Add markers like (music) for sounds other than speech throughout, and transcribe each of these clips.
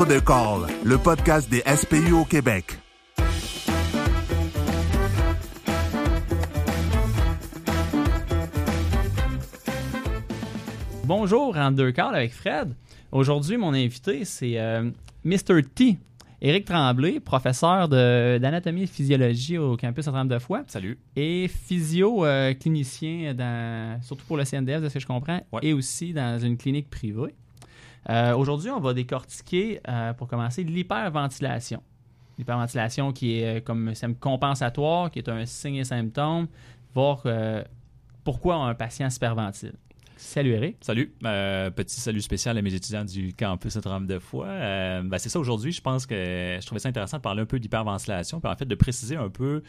Entre deux calls, le podcast des SPU au Québec. Bonjour, Entre deux calls avec Fred. Aujourd'hui, mon invité, c'est euh, Mr. T. Éric Tremblay, professeur de- d'anatomie et physiologie au campus Notre-Dame-de-Foix Salut. et physio-clinicien, dans, surtout pour le CNDF, de ce que je comprends, Ouais. et aussi dans une clinique privée. Euh, Aujourd'hui, on va décortiquer, euh, pour commencer, l'hyperventilation. L'hyperventilation qui est euh, comme système compensatoire, qui est un signe et symptôme, voir pourquoi un patient hyperventile. Salut Eric. Salut. Petit salut spécial à mes étudiants du campus Notre-Dame de. Euh, ben, c'est ça aujourd'hui. Je pense que je trouvais ça intéressant de parler un peu d'hyperventilation, puis en fait de préciser un peu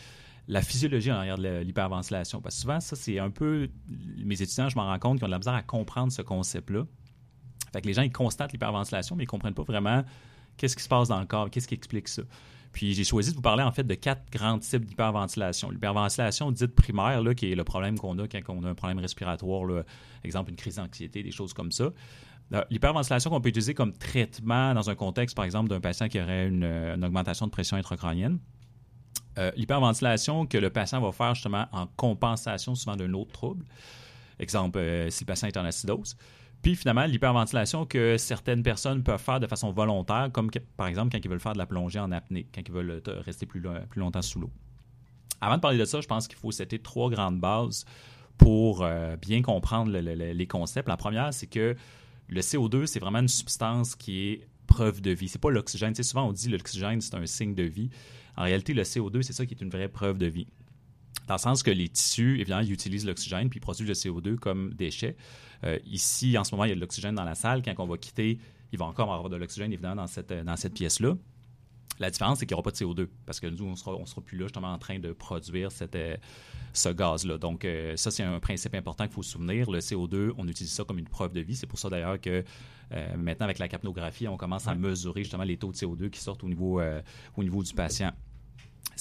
la physiologie en arrière de l'hyperventilation. Parce que souvent, ça, c'est un peu. Mes étudiants, je m'en rends compte, qu'ils ont de la misère à comprendre ce concept-là. Fait que les gens, ils constatent l'hyperventilation, mais ils ne comprennent pas vraiment qu'est-ce qui se passe dans le corps, qu'est-ce qui explique ça. Puis j'ai choisi de vous parler en fait de quatre grands types d'hyperventilation. L'hyperventilation dite primaire, là, qui est le problème qu'on a quand on a un problème respiratoire, là, exemple une crise d'anxiété, des choses comme ça. Euh, L'hyperventilation qu'on peut utiliser comme traitement dans un contexte, par exemple, d'un patient qui aurait une, une augmentation de pression intracrânienne. Euh, L'hyperventilation que le patient va faire justement en compensation souvent d'un autre trouble. Exemple, euh, si le patient est en acidose. Puis finalement, l'hyperventilation que certaines personnes peuvent faire de façon volontaire, comme par exemple quand ils veulent faire de la plongée en apnée, quand ils veulent euh, rester plus, lo- plus longtemps sous l'eau. Avant de parler de ça, je pense qu'il faut citer trois grandes bases pour euh, bien comprendre le- le- le- les concepts. La première, c'est que le CO2, c'est vraiment une substance qui est preuve de vie. C'est pas l'oxygène. Tu sais, souvent, on dit l'oxygène, c'est un signe de vie. En réalité, le CO2, c'est ça qui est une vraie preuve de vie. Dans le sens que les tissus, évidemment, ils utilisent l'oxygène puis ils produisent le CO2 comme déchet. Euh, ici, en ce moment, il y a de l'oxygène dans la salle. Quand on va quitter, il va encore avoir de l'oxygène, évidemment, dans cette, dans cette pièce-là. La différence, c'est qu'il n'y aura pas de CO2 parce que nous, on sera, on sera plus là justement en train de produire cette, euh, ce gaz-là. Donc, euh, ça, c'est un principe important qu'il faut se souvenir. Le CO2, on utilise ça comme une preuve de vie. C'est pour ça d'ailleurs que euh, maintenant, avec la capnographie, on commence à mesurer justement les taux de CO2 qui sortent au niveau, euh, au niveau du patient.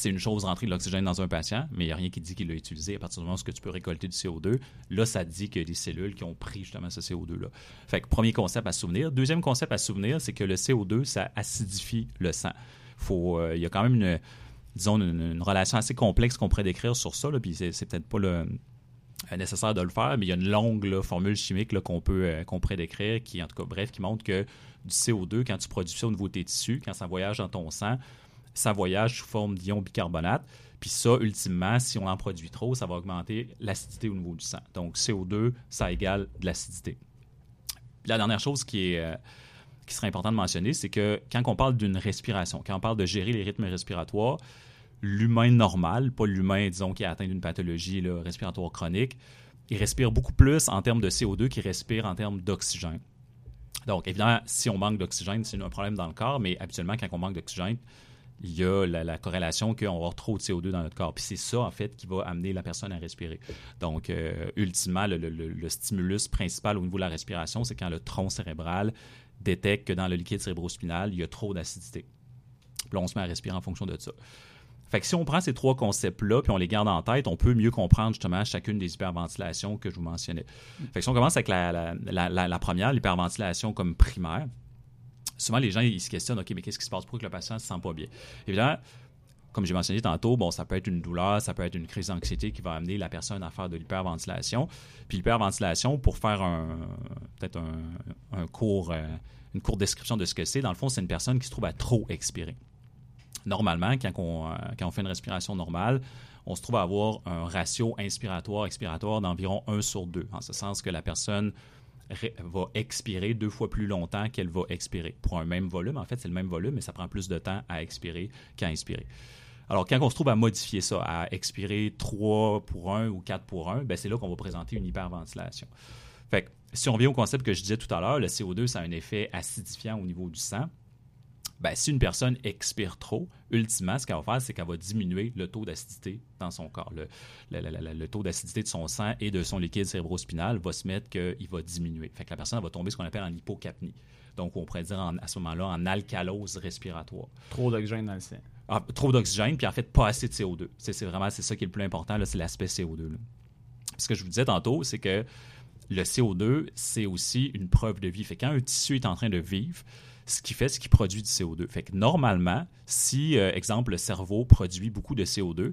C'est une chose rentrer de l'oxygène dans un patient, mais il n'y a rien qui dit qu'il l'a utilisé. À partir du moment où tu peux récolter du CO2, là, ça dit qu'il y des cellules qui ont pris justement ce CO2-là. Fait que premier concept à souvenir. Deuxième concept à souvenir, c'est que le CO2, ça acidifie le sang. Faut, euh, il y a quand même une, relation assez complexe qu'on pourrait décrire sur ça, là, puis c'est, peut-être pas euh, nécessaire de le faire, mais il y a une longue formule chimique qu'on peut euh, qu'on pourrait décrire, qui, en tout cas, bref, qui montre que du CO2, quand tu produis ça au niveau de tes tissus, quand ça voyage dans ton sang, ça voyage sous forme d'ion bicarbonate. Puis ça, ultimement, si on en produit trop, ça va augmenter l'acidité au niveau du sang. Donc, CO2, ça égale de l'acidité. La dernière chose qui est... euh, qui serait important de mentionner, c'est que quand on parle d'une respiration, quand on parle de gérer les rythmes respiratoires, l'humain normal, pas l'humain, disons, qui est atteint d'une pathologie respiratoire chronique, il respire beaucoup plus en termes de CO2 qu'il respire en termes d'oxygène. Donc, évidemment, si on manque d'oxygène, c'est un problème dans le corps, mais habituellement, quand on manque d'oxygène, il y a la, la corrélation qu'on va avoir trop de CO2 dans notre corps. Puis c'est ça, en fait, qui va amener la personne à respirer. Donc, euh, ultimement, le, stimulus principal au niveau de la respiration, c'est quand le tronc cérébral détecte que dans le liquide cérébrospinal, il y a trop d'acidité. Puis on se met à respirer en fonction de ça. Fait que si on prend ces trois concepts-là, puis on les garde en tête, on peut mieux comprendre justement chacune des hyperventilations que je vous mentionnais. Fait que si on commence avec la première, l'hyperventilation comme primaire, souvent les gens ils se questionnent, OK, mais qu'est-ce qui se passe? Pour que le patient se sent pas bien? Évidemment, comme j'ai mentionné tantôt, bon, ça peut être une douleur, ça peut être une crise d'anxiété qui va amener la personne à faire de l'hyperventilation. Puis l'hyperventilation, pour faire un peut-être un, court, euh, une courte description de ce que c'est, dans le fond, c'est une personne qui se trouve à trop expirer. Normalement, quand on, euh, quand on fait une respiration normale, on se trouve à avoir un ratio inspiratoire-expiratoire d'environ 1 sur 2, en ce sens que la personne va expirer deux fois plus longtemps qu'elle va expirer. Pour un même volume, en fait, c'est le même volume, mais ça prend plus de temps à expirer qu'à inspirer. Alors, quand on se trouve à modifier ça, à expirer 3 pour 1 ou 4 pour 1, ben c'est là qu'on va présenter une hyperventilation. Fait que, si on revient au concept que je disais tout à l'heure, le CO2, ça a un effet acidifiant au niveau du sang. Ben, si une personne expire trop, ultimement, ce qu'elle va faire, c'est qu'elle va diminuer le taux d'acidité dans son corps. Le, le- le- le- le taux d'acidité de son sang et de son liquide cérébrospinal va se mettre qu'il va diminuer. Fait que la personne va tomber ce qu'on appelle en hypocapnie. Donc, on pourrait dire en- à ce moment-là en alcalose respiratoire. Trop d'oxygène dans le sang. Ah, trop d'oxygène, puis en fait, pas assez de CO2. C'est vraiment c'est ça qui est le plus important, c'est l'aspect CO2. là. Ce que je vous disais tantôt, c'est que le CO2, c'est aussi une preuve de vie. Fait que quand un tissu est en train de vivre, ce qu'il fait, c'est qu'il produit du CO2. Fait que normalement, si, euh, exemple, le cerveau produit beaucoup de CO2,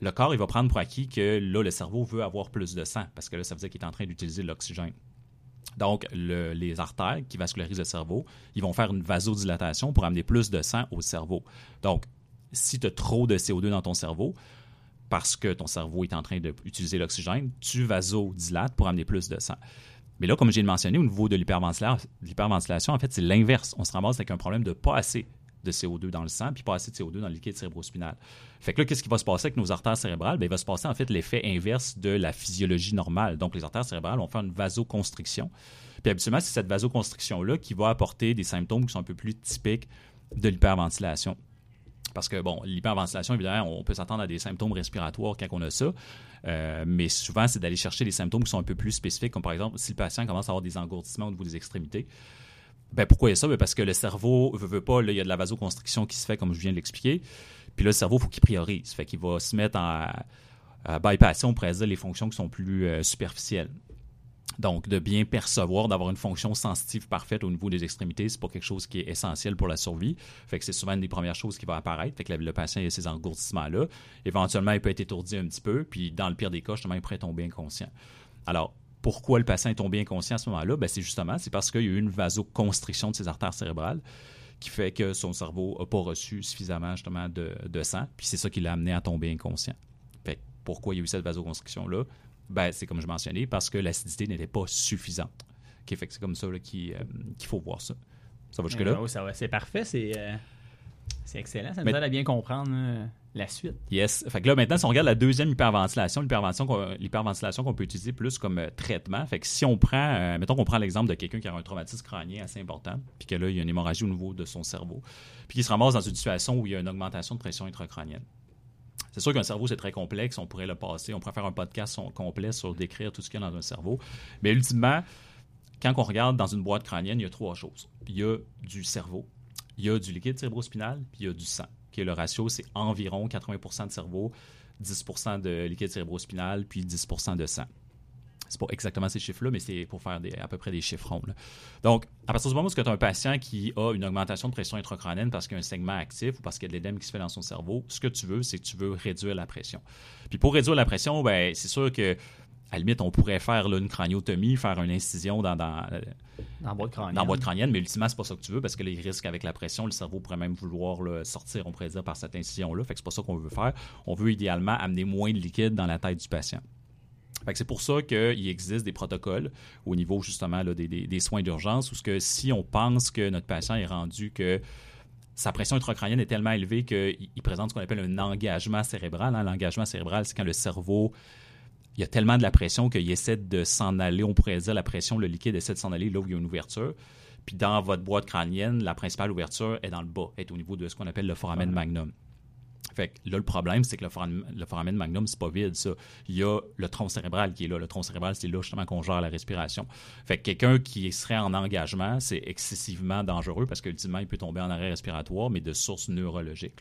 le corps, il va prendre pour acquis que là, le cerveau veut avoir plus de sang, parce que là, ça veut dire qu'il est en train d'utiliser l'oxygène. Donc, les artères qui vascularisent le cerveau, ils vont faire une vasodilatation pour amener plus de sang au cerveau. Donc, si tu as trop de CO2 dans ton cerveau, parce que ton cerveau est en train d'utiliser l'oxygène, tu vasodilates pour amener plus de sang. Mais là, comme j'ai mentionné, au niveau de l'hyperventilation, en fait, c'est l'inverse. On se ramasse avec un problème de pas assez de CO2 dans le sang, puis pas assez de CO2 dans le liquide cérébrospinal. Fait que là, qu'est-ce qui va se passer avec nos artères cérébrales? Bien, il va se passer en fait l'effet inverse de la physiologie normale. Donc, les artères cérébrales vont faire une vasoconstriction. Puis habituellement, c'est cette vasoconstriction-là qui va apporter des symptômes qui sont un peu plus typiques de l'hyperventilation. Parce que, bon, l'hyperventilation, évidemment, on peut s'attendre à des symptômes respiratoires quand on a ça. Euh, mais souvent, c'est d'aller chercher des symptômes qui sont un peu plus spécifiques, comme par exemple, si le patient commence à avoir des engourdissements au niveau des extrémités. Ben, pourquoi il y a ça? Ben, parce que le cerveau ne veut, pas, il y a de la vasoconstriction qui se fait, comme je viens de l'expliquer. Puis là, le cerveau, il faut qu'il priorise. Fait qu'il va se mettre à, à bypasser, on pourrait dire, les fonctions qui sont plus euh, superficielles. Donc, de bien percevoir, d'avoir une fonction sensitive parfaite au niveau des extrémités, c'est pas quelque chose qui est essentiel pour la survie. Fait que c'est souvent une des premières choses qui va apparaître. Fait que le patient a ces engourdissements-là. Éventuellement, il peut être étourdi un petit peu, puis dans le pire des cas, justement, il pourrait tomber inconscient. Alors, pourquoi le patient est tombé inconscient à ce moment-là? Ben, c'est justement, c'est parce qu'il y a eu une vasoconstriction de ses artères cérébrales qui fait que son cerveau n'a pas reçu suffisamment de, sang, puis c'est ça qui l'a amené à tomber inconscient. Fait pourquoi il y a eu cette vasoconstriction-là? Ben, c'est comme je mentionnais, parce que l'acidité n'était pas suffisante. fait que c'est comme ça euh, qu'il faut voir ça. Ça va jusque-là? ça va. C'est parfait, c'est euh, excellent. Ça nous aide à bien comprendre la suite. Yes. Fait que là, maintenant, si on regarde la deuxième hyperventilation, l'hyperventilation qu'on peut utiliser plus comme euh, traitement, fait que si on prend, mettons qu'on prend l'exemple de quelqu'un qui a un traumatisme crânien assez important, puis que là, il y a une hémorragie au niveau de son cerveau, puis qu'il se ramasse dans une situation où il y a une augmentation de pression intracrânienne. C'est sûr qu'un cerveau, c'est très complexe. On pourrait le passer. On pourrait faire un podcast complet sur décrire tout ce qu'il y a dans un cerveau. Mais ultimement, quand on regarde dans une boîte crânienne, il y a trois choses. Il y a du cerveau, il y a du liquide cérébrospinal, puis il y a du sang. Qui le ratio, c'est environ 80% de cerveau, 10% de liquide cérébrospinal, puis 10% de sang. C'est pas exactement ces chiffres-là, mais c'est pour faire à peu près des chiffrons. Donc, à partir du moment où tu as un patient qui a une augmentation de pression intracrânienne parce qu'il y a un segment actif ou parce qu'il y a de l'édème qui se fait dans son cerveau, ce que tu veux, c'est que tu veux réduire la pression. Puis pour réduire la pression, ben, c'est sûr que à la limite, on pourrait faire une craniotomie, faire une incision dans, dans, dans boîte crânienne. Dans boîte crânienne, mais ultimement, c'est pas ça que tu veux parce que les risques avec la pression, le cerveau pourrait même vouloir sortir, on pourrait dire, par cette incision-là. Fait que c'est pas ça qu'on veut faire. On veut idéalement amener moins de liquide dans la tête du patient c'est pour ça qu'il existe des protocoles au niveau justement des, soins d'urgence où ce que si on pense que notre patient est rendu que sa pression intracrânienne est tellement élevée qu'il présente ce qu'on appelle un engagement cérébral. Hein. L'engagement cérébral, c'est quand le cerveau, il y a tellement de la pression qu'il essaie de s'en aller, on pourrait dire la pression, le liquide essaie de s'en aller là où il y a une ouverture. Puis dans votre boîte crânienne, la principale ouverture est dans le bas, est au niveau de ce qu'on appelle le foramen magnum. Fait là, le problème, c'est que le foramen, le foramen magnum, c'est pas vide, ça. Il y a le tronc cérébral qui est là. Le tronc cérébral, c'est là justement qu'on gère la respiration. Fait que quelqu'un qui serait en engagement, c'est excessivement dangereux parce qu'ultimement, il peut tomber en arrêt respiratoire, mais de source neurologique.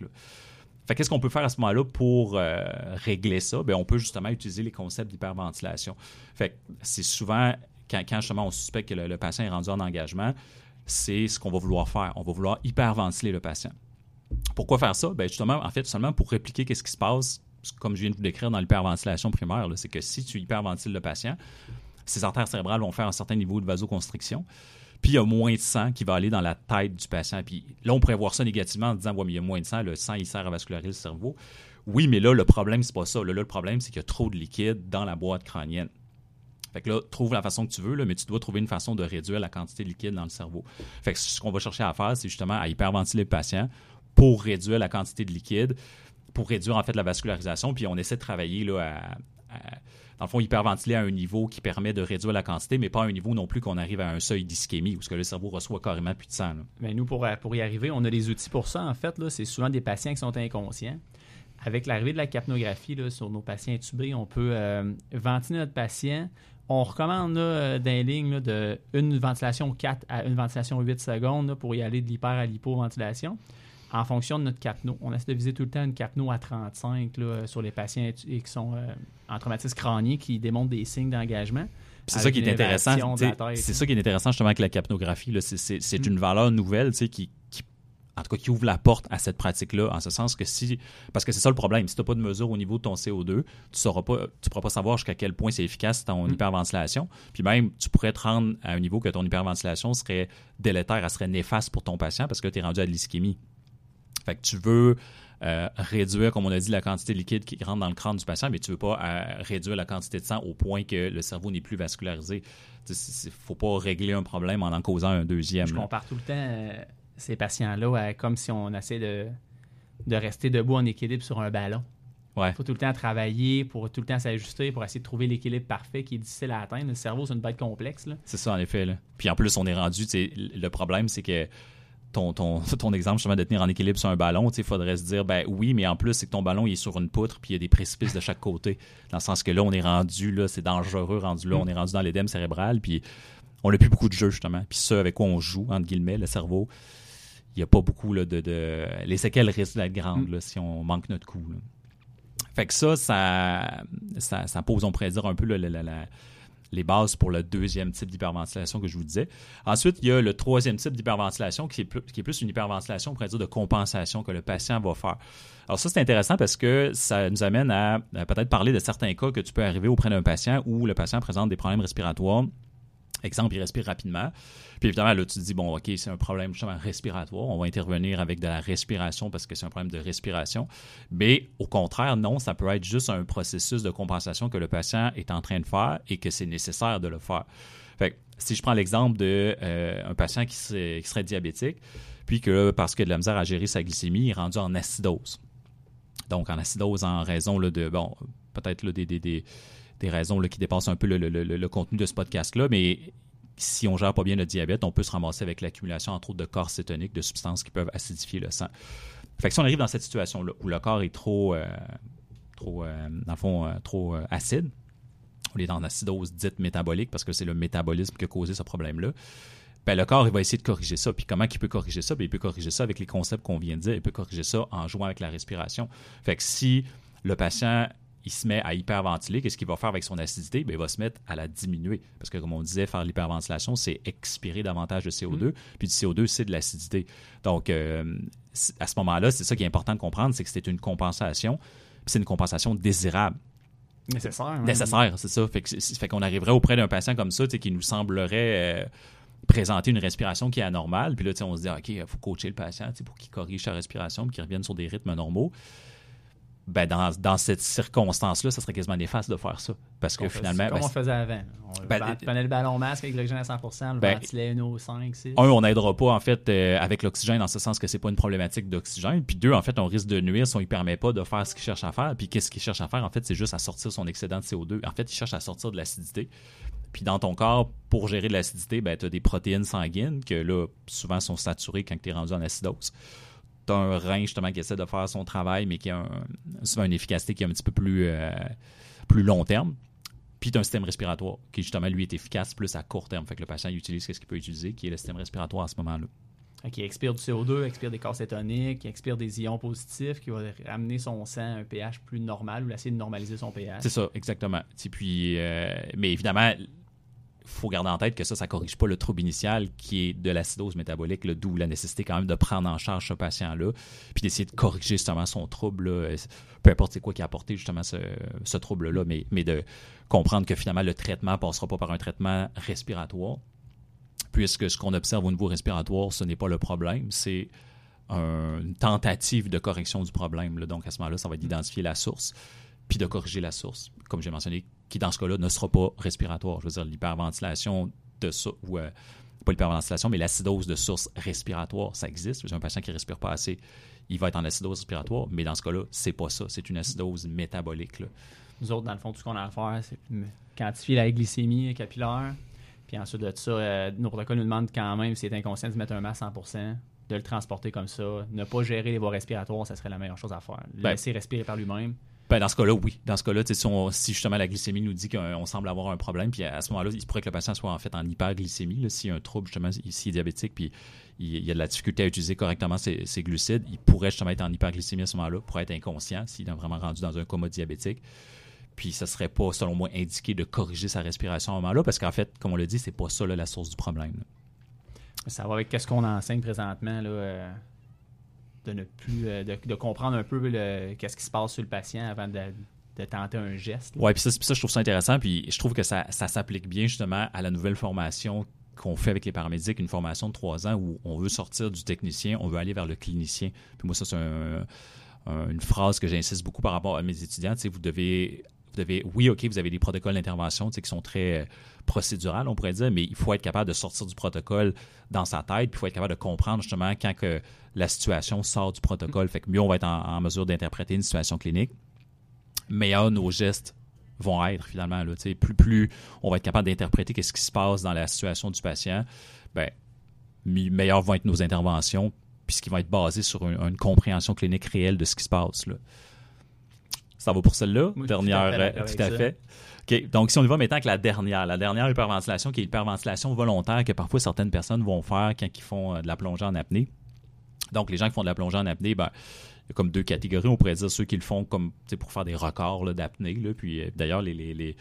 Fait qu'est-ce qu'on peut faire à ce moment-là pour euh, régler ça? Bien, on peut justement utiliser les concepts d'hyperventilation. Fait c'est souvent, quand, justement on suspecte que le patient est rendu en engagement, c'est ce qu'on va vouloir faire. On va vouloir hyperventiler le patient. Pourquoi faire ça? Ben justement, en fait, seulement pour répliquer ce qui se passe, comme je viens de vous décrire dans l'hyperventilation primaire, c'est que si tu hyperventiles le patient, ses artères cérébrales vont faire un certain niveau de vasoconstriction, puis il y a moins de sang qui va aller dans la tête du patient. Puis là, on pourrait voir ça négativement en disant, ouais, mais il y a moins de sang, le sang, il sert à vasculariser le cerveau. Oui, mais là, le problème, c'est pas ça. Là, le problème, c'est qu'il y a trop de liquide dans la boîte crânienne. Fait que là, trouve la façon que tu veux, mais tu dois trouver une façon de réduire la quantité de liquide dans le cerveau. Fait que ce qu'on va chercher à faire, c'est justement à hyperventiler le patient pour réduire la quantité de liquide, pour réduire en fait la vascularisation. Puis on essaie de travailler là, à, dans le fond, hyperventiler à un niveau qui permet de réduire la quantité, mais pas à un niveau non plus qu'on arrive à un seuil d'ischémie, où ce que le cerveau reçoit carrément plus de sang. Mais nous, pour, pour y arriver, on a des outils pour ça. En fait, c'est souvent des patients qui sont inconscients. Avec l'arrivée de la capnographie là, sur nos patients intubés, on peut euh, ventiler notre patient. On recommande là, dans ligne de une ventilation 4 à une ventilation 8 secondes pour y aller de l'hyper à l'hypoventilation en fonction de notre capno. On essaie de viser tout le temps une capno à 35 sur les patients qui sont euh, en traumatisme crânien qui démontrent des signes d'engagement. c'est ça qui est intéressant. C'est ça qui est intéressant justement avec la capnographie. C'est mm. une valeur nouvelle qui, qui en tout cas qui ouvre la porte à cette pratique-là, en ce sens que si, parce que c'est ça le problème, si tu n'as pas de mesure au niveau de ton CO2, tu ne pas, tu pourras pas savoir jusqu'à quel point c'est efficace ton mm. hyperventilation, puis même tu pourrais te rendre à un niveau que ton hyperventilation serait délétère, elle serait néfaste pour ton patient parce que tu es rendu à de l'ischémie. Fait que tu veux euh, réduire, comme on a dit, la quantité de liquide qui rentre dans le crâne du patient, mais tu ne veux pas euh, réduire la quantité de sang au point que le cerveau n'est plus vascularisé. Il ne faut pas régler un problème en en causant un deuxième. Je compare tout le temps euh, ces patients-là comme si on essaie de, de rester debout en équilibre sur un ballon. Il faut tout le temps travailler pour tout le temps s'ajuster pour essayer de trouver l'équilibre parfait qui est difficile à atteindre. Le cerveau, c'est une bête complexe. C'est ça, en effet. Là. Puis en plus, on est rendu, le problème, c'est que ton, ton, (laughs) ton exemple justement de tenir en équilibre sur un ballon, il faudrait se dire ben oui, mais en plus, c'est que ton ballon il est sur une poutre puis il y a des précipices de chaque côté. Dans le sens que là, on est rendu, là, c'est dangereux rendu là, mm. on est rendu dans l'édème cérébral, puis on n'a plus beaucoup de jeux justement. Puis ça, avec quoi on joue, entre guillemets, le cerveau, il n'y a pas beaucoup là, de, de, Les séquelles risquent d'être grandes mm. si on manque notre coup. Fait que ça, ça, ça, pose, on pourrait dire, un peu la, les bases pour le deuxième type d'hyperventilation que je vous disais. Ensuite, il y a le troisième type d'hyperventilation qui, est plus, une hyperventilation, on pourrait dire, de compensation que le patient va faire. Alors ça, c'est intéressant parce que ça nous amène à, peut-être parler de certains cas que tu peux arriver auprès d'un patient où le patient présente des problèmes respiratoires. Exemple, il respire rapidement. Puis évidemment, là, tu te dis, bon, OK, c'est un problème justement respiratoire. On va intervenir avec de la respiration parce que c'est un problème de respiration. Mais au contraire, non, ça peut être juste un processus de compensation que le patient est en train de faire et que c'est nécessaire de le faire. Fait si je prends l'exemple d'un euh, patient qui serait, diabétique, puis que parce qu'il a de la misère à gérer sa glycémie, il est rendu en acidose. Donc, en acidose en raison de, bon, peut-être des, des, des, des, raisons qui dépassent un peu le, contenu de ce podcast-là, mais si on gère pas bien le diabète, on peut se ramasser avec l'accumulation, entre autres, de corps de substances qui peuvent acidifier le sang. Fait que si on arrive dans cette situation-là, où le corps est trop, euh, trop euh, euh, acide, on est dans acidose dite métabolique, parce que c'est le métabolisme qui a causé ce problème-là, ben, le corps, il va essayer de corriger ça. Puis comment il peut corriger ça? Ben, il peut corriger ça avec les concepts qu'on vient de dire. Il peut corriger ça en jouant avec la respiration. Fait que si le patient il se met à hyperventiler, qu'est-ce qu'il va faire avec son acidité? Bien, il va se mettre à la diminuer. Parce que, comme on disait, faire l'hyperventilation, c'est expirer davantage de CO2. Mm. Puis du CO2, c'est de l'acidité. Donc, euh, à ce moment-là, c'est ça qui est important de comprendre, c'est que c'est une compensation. Puis c'est une compensation désirable. Nécessaire. Nécessaire, c'est ça. Fait, qu'on arriverait auprès d'un patient comme ça, qui nous semblerait... Euh, présenter une respiration qui est anormale. Puis là, on se dit, OK, il faut coacher le patient pour qu'il corrige sa respiration, puis qu'il revienne sur des rythmes normaux ben dans, dans cette circonstance-là, ça serait quasiment néfaste de faire ça. Parce que finalement. Comme ben, on faisait avant. On ben, prenait le ballon masque avec l'oxygène à 100 le ben, ventilait nos 5, 6. Un, on n'aidera pas, en fait, euh, avec l'oxygène, dans ce sens que c'est pas une problématique d'oxygène. Puis deux, en fait, on risque de nuire si on ne permet pas de faire ce qu'il cherche à faire. Puis qu'est-ce qu'il cherche à faire, en fait, c'est juste à sortir son excédent de CO2. En fait, il cherche à sortir de l'acidité. Puis dans ton corps, pour gérer de l'acidité, ben, tu as des protéines sanguines que là, souvent sont saturées quand tu es rendu en acidose tu un rein justement qui essaie de faire son travail, mais qui a souvent une efficacité qui est un petit peu plus, euh, plus long terme. Puis tu as un système respiratoire qui, justement, lui, est efficace plus à court terme. Fait que le patient utilise ce qu'il peut utiliser, qui est le système respiratoire à ce moment-là. Qui expire du CO2, expire des corps cétoniques, qui expire des ions positifs, qui va amener son sang à un pH plus normal ou essayer de normaliser son pH. C'est ça, exactement. puis, euh, mais évidemment, faut garder en tête que ça, ça corrige pas le trouble initial qui est de l'acidose métabolique, d'où la nécessité quand même de prendre en charge ce patient-là, puis d'essayer de corriger justement son trouble, peu importe c'est quoi qui a apporté justement ce, trouble-là, mais, mais de comprendre que finalement le traitement passera pas par un traitement respiratoire, puisque ce qu'on observe au niveau respiratoire, ce n'est pas le problème, c'est une tentative de correction du problème. Donc à ce moment-là, ça va être d'identifier la source, puis de corriger la source, comme j'ai mentionné, qui dans ce cas-là ne sera pas respiratoire. Je veux dire, l'hyperventilation de ça, ou euh, pas l'hyperventilation, mais l'acidose de source respiratoire, ça existe. Un patient qui ne respire pas assez, il va être en acidose respiratoire, mais dans ce cas-là, c'est pas ça. C'est une acidose métabolique. Nous autres, dans le fond, tout ce qu'on a à faire, c'est quantifier la glycémie capillaire. Puis ensuite de ça, euh, nos protocoles nous demandent quand même, si c'est inconscient, de mettre un masque 100 de le transporter comme ça. Ne pas gérer les voies respiratoires, ça serait la meilleure chose à faire. Ben, laisser respirer par lui-même. Ben, dans ce cas-là, oui. Dans ce cas-là, si, justement la glycémie nous dit qu'on semble avoir un problème, puis à ce moment-là, il pourrait que le patient soit en fait en hyperglycémie, s'il y a un trouble, justement, s'il est diabétique, puis il, y a de la difficulté à utiliser correctement ses, glucides, il pourrait justement être en hyperglycémie à ce moment-là, pourrait être inconscient s'il est vraiment rendu dans un coma diabétique. Puis ce serait pas, selon moi, indiqué de corriger sa respiration à ce moment-là, parce qu'en fait, comme on l'a dit, c'est pas ça la source du problème. Ça va avec ce qu'on enseigne présentement, euh, de ne plus, euh, de, comprendre un peu qu'est-ce qui se passe sur le patient avant de, de tenter un geste. Ouais, puis ça, ça, je trouve ça intéressant. Puis je trouve que ça, ça s'applique bien justement à la nouvelle formation qu'on fait avec les paramédics, une formation de trois ans où on veut sortir du technicien, on veut aller vers le clinicien. Puis moi, ça, c'est un- un- une phrase que j'insiste beaucoup par rapport à mes étudiants. Vous devez, oui, OK, vous avez des protocoles d'intervention qui sont très euh, procédurales, on pourrait dire, mais il faut être capable de sortir du protocole dans sa tête, puis il faut être capable de comprendre justement quand que la situation sort du protocole. Fait que mieux on va être en, mesure d'interpréter une situation clinique, meilleurs nos gestes vont être finalement. Là, plus, plus on va être capable d'interpréter qu'est-ce qui se passe dans la situation du patient, ben, meilleures vont être nos interventions, puisqu'ils vont être basés sur un- une compréhension clinique réelle de ce qui se passe. Ça va pour celle-là? Oui, dernière, tout à fait euh, tout à fait. OK, donc si on y va maintenant avec la dernière, la dernière hyperventilation qui est l'hyperventilation volontaire que parfois certaines personnes vont faire quand ils font euh, de la plongée en apnée. Donc les gens qui font de la plongée en apnée, ben, il y a comme deux catégories. On pourrait dire ceux qui le font comme pour faire des records d'apnée. Puis euh, d'ailleurs, les,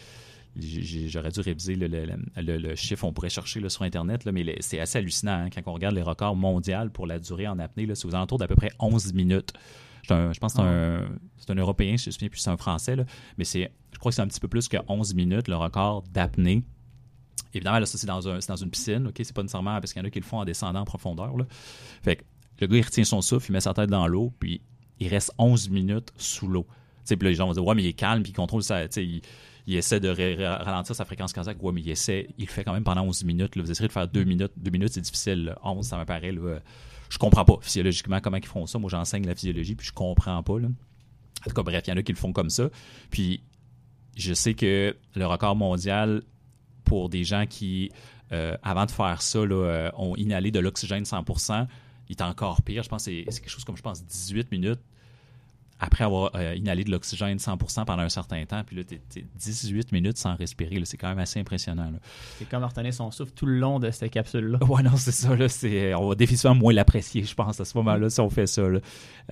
j'aurais dû réviser le, le- le- le chiffre, on pourrait chercher là, sur Internet, là, mais c'est assez hallucinant hein, quand on regarde les records mondiaux pour la durée en apnée. C'est aux alentours d'à peu près 11 minutes. Un- je pense que c'est un, c'est un Européen, je ne me souviens plus si c'est un Français, là, mais c'est, je crois que c'est un petit peu plus que 11 minutes le record d'apnée. Évidemment, là, ça, c'est dans, un, dans une piscine, OK? C'est pas nécessairement parce qu'il y en a qui le font en descendant en profondeur. Là. Fait que le gars, il retient son souffle, il met sa tête dans l'eau, puis il reste 11 minutes sous l'eau. Sais, Puis là, les gens vont dire, ouais, mais il est calme, puis il contrôle sa. sais, Il, il essaie de ralentir sa fréquence cardiaque. Ouais, mais il essaie, il le fait quand même pendant 11 minutes. là. Vous essayez de faire 2 minutes. 2 minutes, c'est difficile. là. 11, ça me paraît. Là, je comprends pas physiologiquement comment ils font ça. Moi, j'enseigne la physiologie, puis je comprends pas. Là. En tout cas, bref, il y en a qui le font comme ça. Puis je sais que le record mondial pour des gens qui, euh, avant de faire ça, là, euh, ont inhalé de l'oxygène 100%, il est encore pire. Je pense que c'est c'est quelque chose comme, je pense, 18 minutes après avoir euh, inhalé de l'oxygène 100% pendant un certain temps. Puis là, t'es t'es 18 minutes sans respirer. là. C'est quand même assez impressionnant. là. C'est comme retenir son souffle tout le long de cette capsule-là. Ouais, non, c'est ça. Là, c'est, on va définitivement moins l'apprécier, je pense, à ce moment-là, si on fait ça. Là.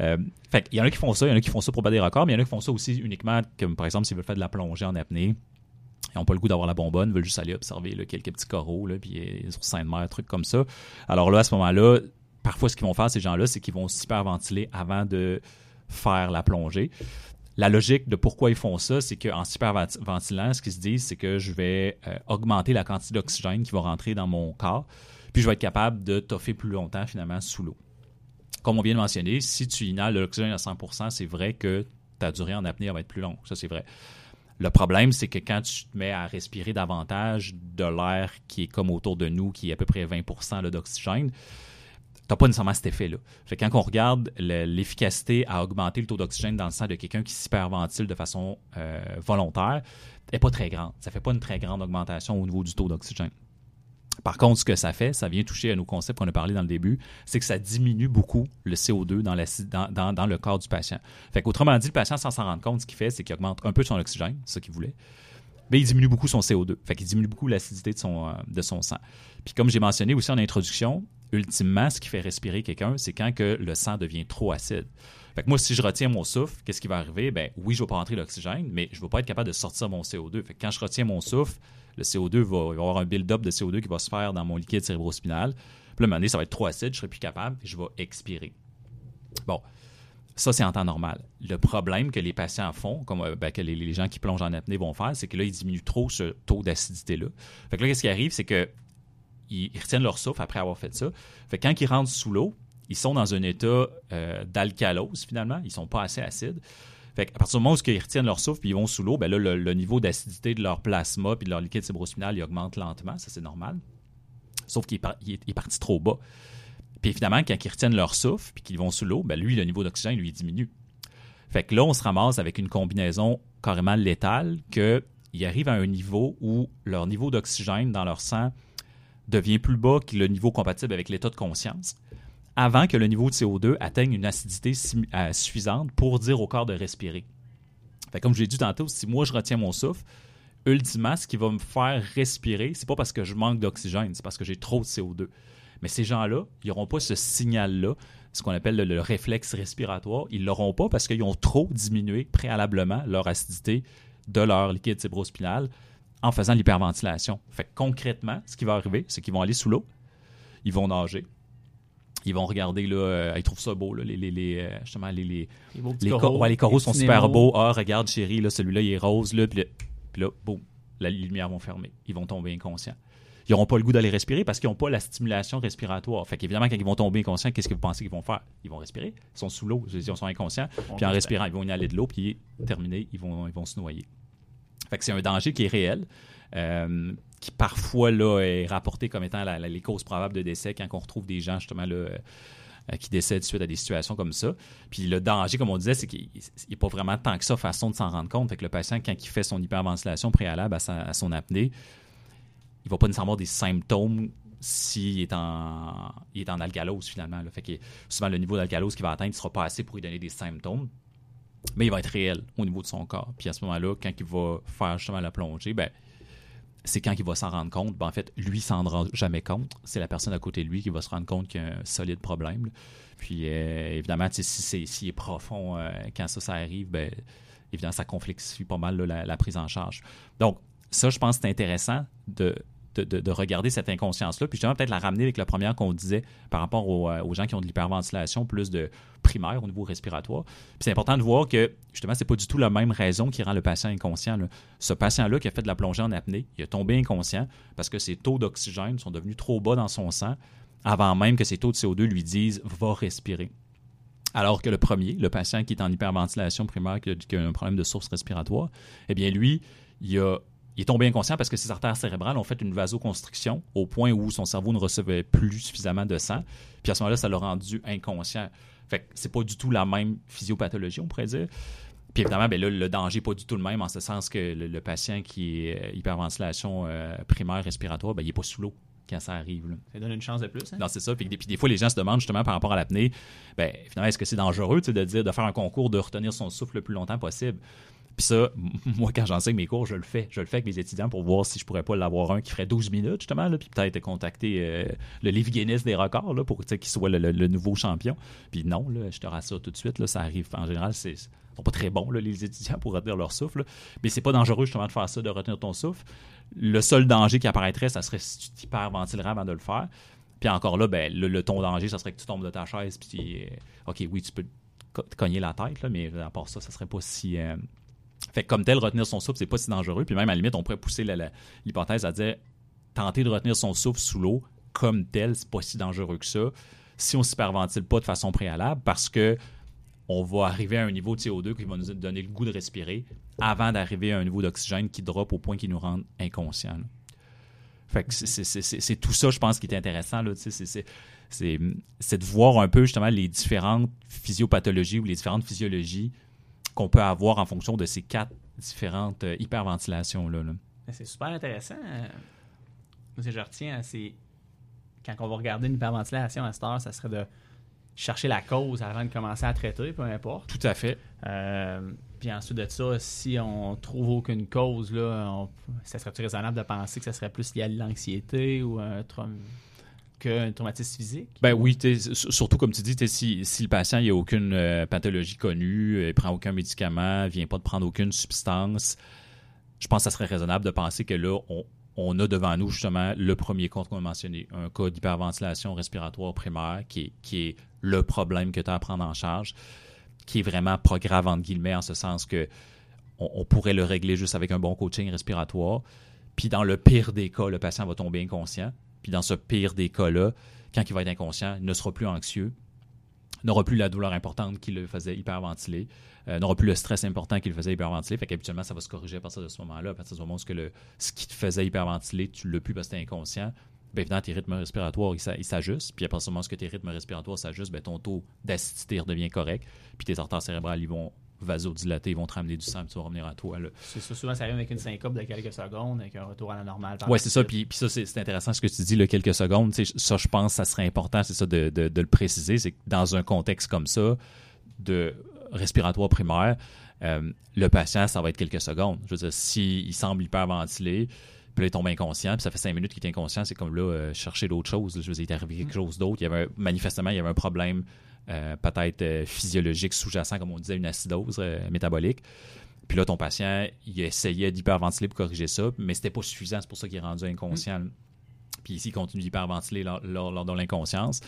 Euh, fait il y en a qui font ça, il y en a qui font ça pour battre des records, mais il y en a qui font ça aussi uniquement, comme par exemple, s'ils veulent faire de la plongée en apnée. Ils n'ont pas le goût d'avoir la bonbonne, ils veulent juste aller observer là, quelques petits coraux, là, puis euh, sur Sainte-Mère, trucs comme ça. Alors là, à ce moment-là, parfois, ce qu'ils vont faire, ces gens-là, c'est qu'ils vont s'hyperventiler avant de faire la plongée. La logique de pourquoi ils font ça, c'est qu'en s'hyperventilant, ce qu'ils se disent, c'est que je vais euh, augmenter la quantité d'oxygène qui va rentrer dans mon corps, puis je vais être capable de toffer plus longtemps finalement sous l'eau. Comme on vient de mentionner, si tu inhales l'oxygène à 100%, c'est vrai que ta durée en apnée va être plus longue. Ça, c'est vrai. Le problème, c'est que quand tu te mets à respirer davantage de l'air qui est comme autour de nous, qui est à peu près 20 là, d'oxygène, t'as pas nécessairement cet effet-là. Fait que quand on regarde le- l'efficacité à augmenter le taux d'oxygène dans le sang de quelqu'un qui s'hyperventile de façon euh, volontaire, n'est pas très grande. Ça fait pas une très grande augmentation au niveau du taux d'oxygène. Par contre, ce que ça fait, ça vient toucher à nos concepts qu'on a parlé dans le début, c'est que ça diminue beaucoup le CO2 dans, le corps du patient. Fait qu'autrement dit, le patient, sans s'en rendre compte, ce qu'il fait, c'est qu'il augmente un peu son oxygène, ce qu'il voulait, mais il diminue beaucoup son CO2. Fait qu'il diminue beaucoup l'acidité de son, euh, de son sang. Puis comme j'ai mentionné aussi en introduction, ultimement, ce qui fait respirer quelqu'un, c'est quand que le sang devient trop acide. Fait moi, si je retiens mon souffle, qu'est-ce qui va arriver? Ben oui, je vais pas rentrer l'oxygène, mais je vais pas être capable de sortir mon CO2. Fait que quand je retiens mon souffle, le CO2 va, y avoir un build-up de CO2 qui va se faire dans mon liquide cérébrospinal. Puis là, à ça va être trop acide, je serai plus capable, et je vais expirer. Bon, ça, c'est en temps normal. Le problème que les patients font, comme euh, ben, que les, les gens qui plongent en apnée vont faire, c'est que là, ils diminuent trop ce taux d'acidité-là. Fait que là, qu'est-ce qui arrive? C'est que ils, ils retiennent leur souffle après avoir fait ça. Fait que quand ils rentrent sous l'eau, ils sont dans un état euh, d'alcalose, finalement. Ils sont pas assez acides. Fait qu'à partir du moment où ils retiennent leur souffle puis ils vont sous l'eau, ben là, le, niveau d'acidité de leur plasma puis de leur liquide cérébrospinal, il augmente lentement. Ça, c'est normal. Sauf qu'il est, parti trop bas. Puis évidemment, quand ils retiennent leur souffle puis qu'ils vont sous l'eau, ben lui, le niveau d'oxygène, lui, diminue. Fait que là, on se ramasse avec une combinaison carrément létale qu'ils arrivent à un niveau où leur niveau d'oxygène dans leur sang devient plus bas que le niveau compatible avec l'état de conscience avant que le niveau de CO2 atteigne une acidité euh, suffisante pour dire au corps de respirer. Comme je l'ai dit tantôt, si moi je retiens mon souffle, ultimement, ce qui va me faire respirer, c'est pas parce que je manque d'oxygène, c'est parce que j'ai trop de CO2. Mais ces gens-là, ils n'auront pas ce signal-là, ce qu'on appelle le, le réflexe respiratoire. Ils l'auront pas parce qu'ils ont trop diminué préalablement leur acidité de leur liquide cérébrospinal en faisant l'hyperventilation. Fait que concrètement, ce qui va arriver, c'est qu'ils vont aller sous l'eau, ils vont nager, ils vont regarder, là, euh, ils trouvent ça beau, là, les, les, les, euh, justement, les, les, Les beaux petits les, coraux, cor- ouais, les coraux les sont super beaux. Ah, regarde, chérie, là, celui-là, il est rose, là, puis là, puis là, boum, la- les lumières vont fermer. Ils vont tomber inconscients. Ils n'auront pas le goût d'aller respirer parce qu'ils n'ont pas la stimulation respiratoire. Fait qu'évidemment, quand ils vont tomber inconscients, qu'est-ce que vous pensez qu'ils vont faire? Ils vont respirer. Ils sont sous l'eau. Ils sont inconscients. On Puis en respirant, ils vont inhaler de l'eau, puis terminé, ils vont, ils vont se noyer. Fait que c'est un danger qui est réel, euh, qui parfois là, est rapporté comme étant les causes probables de décès quand on retrouve des gens justement là, euh, euh, qui décèdent suite à des situations comme ça. Puis le danger, comme on disait, c'est qu'il n'y a pas vraiment tant que ça façon de s'en rendre compte. Que le patient, quand il fait son hyperventilation préalable à, son apnée, il va pas nécessairement avoir des symptômes s'il est en, est en algalose finalement. Fait que souvent le niveau d'algalose qu'il va atteindre ne sera pas assez pour lui donner des symptômes, mais il va être réel au niveau de son corps. Puis à ce moment-là, quand il va faire justement la plongée, ben, c'est quand il va s'en rendre compte. Ben, en fait, lui, s'en rendra jamais compte. C'est la personne à côté de lui qui va se rendre compte qu'il y a un solide problème. Puis euh, évidemment, si c'est est profond euh, quand ça, ça arrive, ben, évidemment, ça complexifie pas mal la prise en charge. Donc, ça, je pense que c'est intéressant de, de, de- de regarder cette inconscience-là. Puis justement, peut-être la ramener avec la première qu'on disait par rapport aux, euh, aux gens qui ont de l'hyperventilation, plus de primaire au niveau respiratoire. Puis c'est important de voir que, justement, c'est pas du tout la même raison qui rend le patient inconscient. Ce patient-là qui a fait de la plongée en apnée, il est tombé inconscient parce que ses taux d'oxygène sont devenus trop bas dans son sang avant même que ses taux de CO2 lui disent « va respirer ». Alors que le premier, le patient qui est en hyperventilation primaire, qui a un problème de source respiratoire, eh bien lui, il, a- il est tombé inconscient parce que ses artères cérébrales ont fait une vasoconstriction au point où son cerveau ne recevait plus suffisamment de sang. Puis à ce moment-là, ça l'a rendu inconscient. Fait que c'est pas du tout la même physiopathologie, on pourrait dire. Puis évidemment, ben là, le danger n'est pas du tout le même, en ce sens que le, le patient qui est euh, hyperventilation euh, primaire respiratoire, ben, il n'est pas sous l'eau quand ça arrive. là. Ça donne une chance de plus. hein? Non, c'est ça. Puis, des- puis des fois, les gens se demandent justement par rapport à l'apnée, ben, finalement, est-ce que c'est dangereux de dire de faire un concours de retenir son souffle le plus longtemps possible? Puis ça, (laughs) moi, quand j'enseigne mes cours, je le fais. Je le fais avec mes étudiants pour voir si je pourrais pas l'avoir un qui ferait 12 minutes, justement, là, puis peut-être contacter euh, le livre Guinness des records là, pour qu'il soit le, nouveau champion. Puis non, là, je te rassure tout de suite, là, ça arrive. En général, c'est sont pas très bons, là, les étudiants, pour retenir leur souffle. Mais c'est pas dangereux, justement, de faire ça, de retenir ton souffle. Le seul danger qui apparaîtrait, ça serait si tu t'hyperventilerais avant de le faire. Puis encore là, ben, le, ton danger, ça serait que tu tombes de ta chaise, puis euh, OK, oui, tu peux te cogner la tête, là, mais à part ça, ça serait pas si. euh, Fait que comme tel, retenir son souffle, c'est pas si dangereux. Puis même à la limite, on pourrait pousser l'hypothèse à dire tenter de retenir son souffle sous l'eau, comme tel, c'est pas si dangereux que ça. Si on s'hyperventile pas de façon préalable, parce que on va arriver à un niveau de CO2 qui va nous donner le goût de respirer avant d'arriver à un niveau d'oxygène qui drop au point qui nous rend inconscients. Fait que c'est- tout ça, je pense, qui est intéressant. c'est de voir un peu justement les différentes physiopathologies ou les différentes physiologies qu'on peut avoir en fonction de ces quatre différentes euh, hyperventilations-là. là. C'est super intéressant. euh, Moi, que je retiens, c'est quand on va regarder une hyperventilation à cette heure, ça serait de chercher la cause avant de commencer à traiter, peu importe. Tout à fait. Euh, puis ensuite de ça, si on trouve aucune cause, là, on- ça serait raisonnable de penser que ça serait plus lié à l'anxiété ou un traum- qu'un traumatisme physique? Ben oui, surtout comme tu dis, si, le patient n'a aucune euh, pathologie connue, il prend aucun médicament, vient pas de prendre aucune substance, je pense que ça serait raisonnable de penser que là, on, a devant nous justement le premier cas qu'on a mentionné, un cas d'hyperventilation respiratoire primaire qui est, le problème que tu as à prendre en charge, qui est vraiment pas grave entre guillemets en ce sens que on, on pourrait le régler juste avec un bon coaching respiratoire. Puis dans le pire des cas, le patient va tomber inconscient. Puis dans ce pire des cas-là, quand il va être inconscient, il ne sera plus anxieux, n'aura plus la douleur importante qui le faisait hyperventiler, euh, n'aura plus le stress important qui le faisait hyperventiler. Fait qu'habituellement, ça va se corriger à partir de ce moment-là. À partir du moment où ce, que ce qui te faisait hyperventiler, tu l'as plus parce que tu inconscient. Ben, évidemment, tes rythmes respiratoires, ils s'a- ils s'ajustent. Puis à partir du moment où tes rythmes respiratoires s'ajustent, ben, ton taux d'acidité redevient correct. Puis tes artères cérébrales, ils vont vasodilater, ils vont te ramener du sang, puis tu vas revenir à toi. C'est ça, souvent, ça arrive avec une syncope de quelques secondes, avec un retour à la normale. la c'est ça. Puis, puis ça, c'est intéressant ce que tu dis, là, quelques secondes. Ça, je pense, ça serait important, c'est ça, de, de- de le préciser. C'est que dans un contexte comme ça, de respiratoire primaire, euh, le patient, ça va être quelques secondes. Je veux dire, s'il semble hyperventilé, puis là, il tombe inconscient, puis ça fait cinq minutes qu'il est inconscient, c'est comme là, euh, chercher d'autres choses. là. Je veux dire, il est arrivé quelque chose d'autre. Il y avait un- manifestement, il y avait un problème peut-être euh, physiologique sous-jacent, comme on disait, une acidose euh, métabolique. Puis là, ton patient, il essayait d'hyperventiler pour corriger ça, mais c'était pas suffisant. C'est pour ça qu'il est rendu inconscient. Puis ici, il continue d'hyperventiler lors, lors, lors de l'inconscience.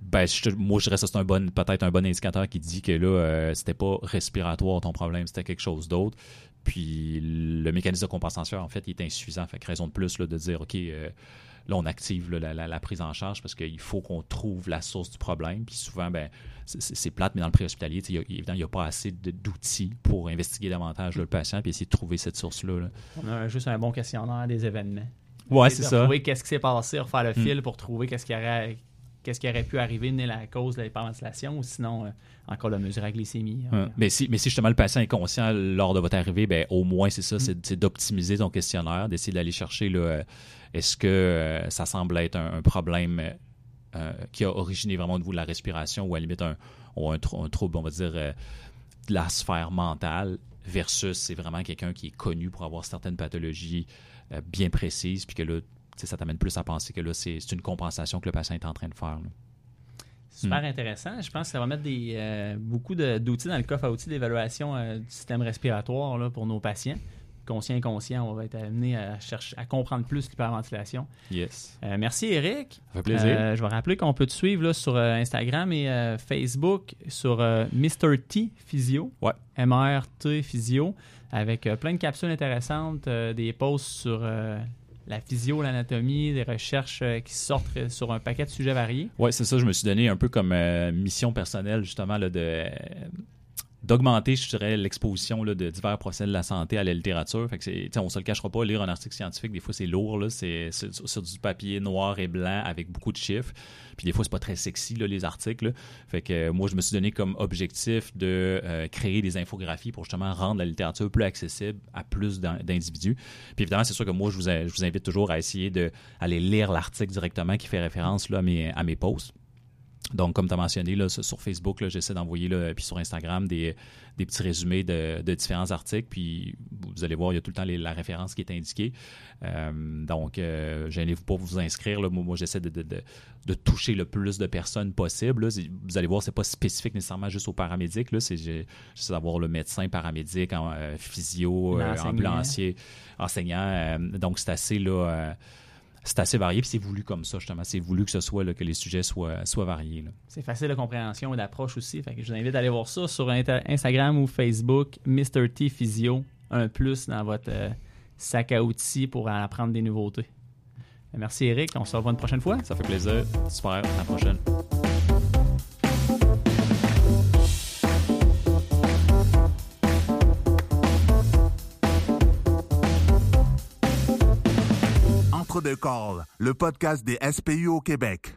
Ben, je- moi, je dirais que c'est un bon, peut-être un bon indicateur qui dit que là, euh, c'était pas respiratoire ton problème, c'était quelque chose d'autre. Puis le mécanisme de compensation, en fait, il est insuffisant. Fait que raison de plus là, de dire, OK, euh, là, on active là, la, la- la prise en charge parce qu'il faut qu'on trouve la source du problème. Puis souvent, ben, c'est- plate, mais dans le préhospitalier, tu sais, il y a- évidemment, il n'y a pas assez d'outils pour investiguer davantage là, le patient puis essayer de trouver cette source-là. là. On a juste un bon questionnaire des événements. Ouais, c'est ça. Trouver qu'est-ce qui s'est passé, refaire le Mm. fil pour trouver qu'est-ce qui aurait qu'est-ce qui aurait pu arriver, né la cause de l'hyperventilation, ou sinon, euh, encore le mesurer la glycémie. Ouais. Mais, si, mais si justement le patient est conscient lors de votre arrivée, ben, au moins c'est ça, c'est c'est d'optimiser ton questionnaire, d'essayer d'aller chercher là, euh, est-ce que euh, ça semble être un, un problème euh, qui a originé vraiment au niveau de la respiration ou à la limite un, ou un, un trouble, on va dire, de la sphère mentale versus c'est vraiment quelqu'un qui est connu pour avoir certaines pathologies bien précises, puis que là, ça t'amène plus à penser que là, c'est c'est une compensation que le patient est en train de faire. là. Super Mm. intéressant. Je pense que ça va mettre des, euh, beaucoup d'outils dans le coffre à outils d'évaluation euh, du système respiratoire là, pour nos patients. Conscient, inconscient, on va être amené à, chercher, à comprendre plus l'hyperventilation. Yes. Euh, merci Eric. Ça fait plaisir. Je vais rappeler qu'on peut te suivre là, sur Instagram et Facebook sur Mr. T Physio. Ouais. MRT Physio. Avec plein de capsules intéressantes, des posts sur la physio, l'anatomie, des recherches euh, qui sortent euh, sur un paquet de sujets variés. Oui, c'est ça. Je me suis donné un peu comme euh, mission personnelle, justement, là, de d'augmenter, je dirais, l'exposition de divers procès de la santé à la littérature. Fait que on se le cachera pas, lire un article scientifique, des fois, c'est lourd. C'est, sur, du papier noir et blanc avec beaucoup de chiffres. Puis des fois, c'est pas très sexy, là, les articles. Fait que euh, moi, je me suis donné comme objectif de euh, créer des infographies pour justement rendre la littérature plus accessible à plus d'in- d'individus. Puis évidemment, c'est sûr que moi, je vous, je vous invite toujours à essayer d'aller lire l'article directement qui fait référence là, à, mes, à mes posts. Donc, comme tu as mentionné, là, sur Facebook, j'essaie d'envoyer, là, puis sur Instagram, des, des petits résumés de, de différents articles. Puis, vous allez voir, il y a tout le temps les- la référence qui est indiquée. Euh, donc, euh, gênez-vous pas pour vous inscrire. là. Moi, moi, j'essaie de, de- de- de toucher le plus de personnes possible. là. Vous allez voir, c'est pas spécifique nécessairement juste aux paramédics. j'essaie d'avoir le médecin, paramédic, en, euh, physio, euh, ambulancier, enseignant. euh, donc, c'est assez là. C'est assez varié, puis c'est voulu comme ça, justement. C'est voulu que ce soit là, que les sujets soient, soient variés. C'est facile de compréhension et d'approche aussi. Fait que je vous invite à aller voir ça sur Instagram ou Facebook, Mr. T Physio, un plus dans votre euh, sac à outils pour en apprendre des nouveautés. Merci Eric, on se revoit une prochaine fois. Ça fait plaisir. Super. À la prochaine. Le podcast des SPU au Québec.